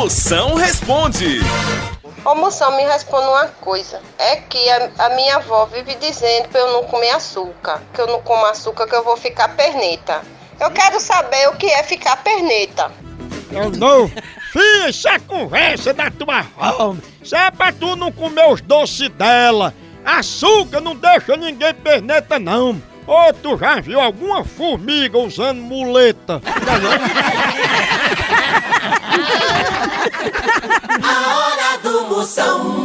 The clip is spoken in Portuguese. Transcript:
Moção responde. Ô moção, me responda uma coisa. É que a, a minha avó vive dizendo pra eu não comer açúcar. Que eu não como açúcar, que eu vou ficar perneta. Eu quero saber o que é ficar perneta. Eu não. É conversa da tua avó. Isso é pra tu não comer os doces dela. Açúcar não deixa ninguém perneta, não. Ou tu já viu alguma formiga usando muleta? Hora Moção.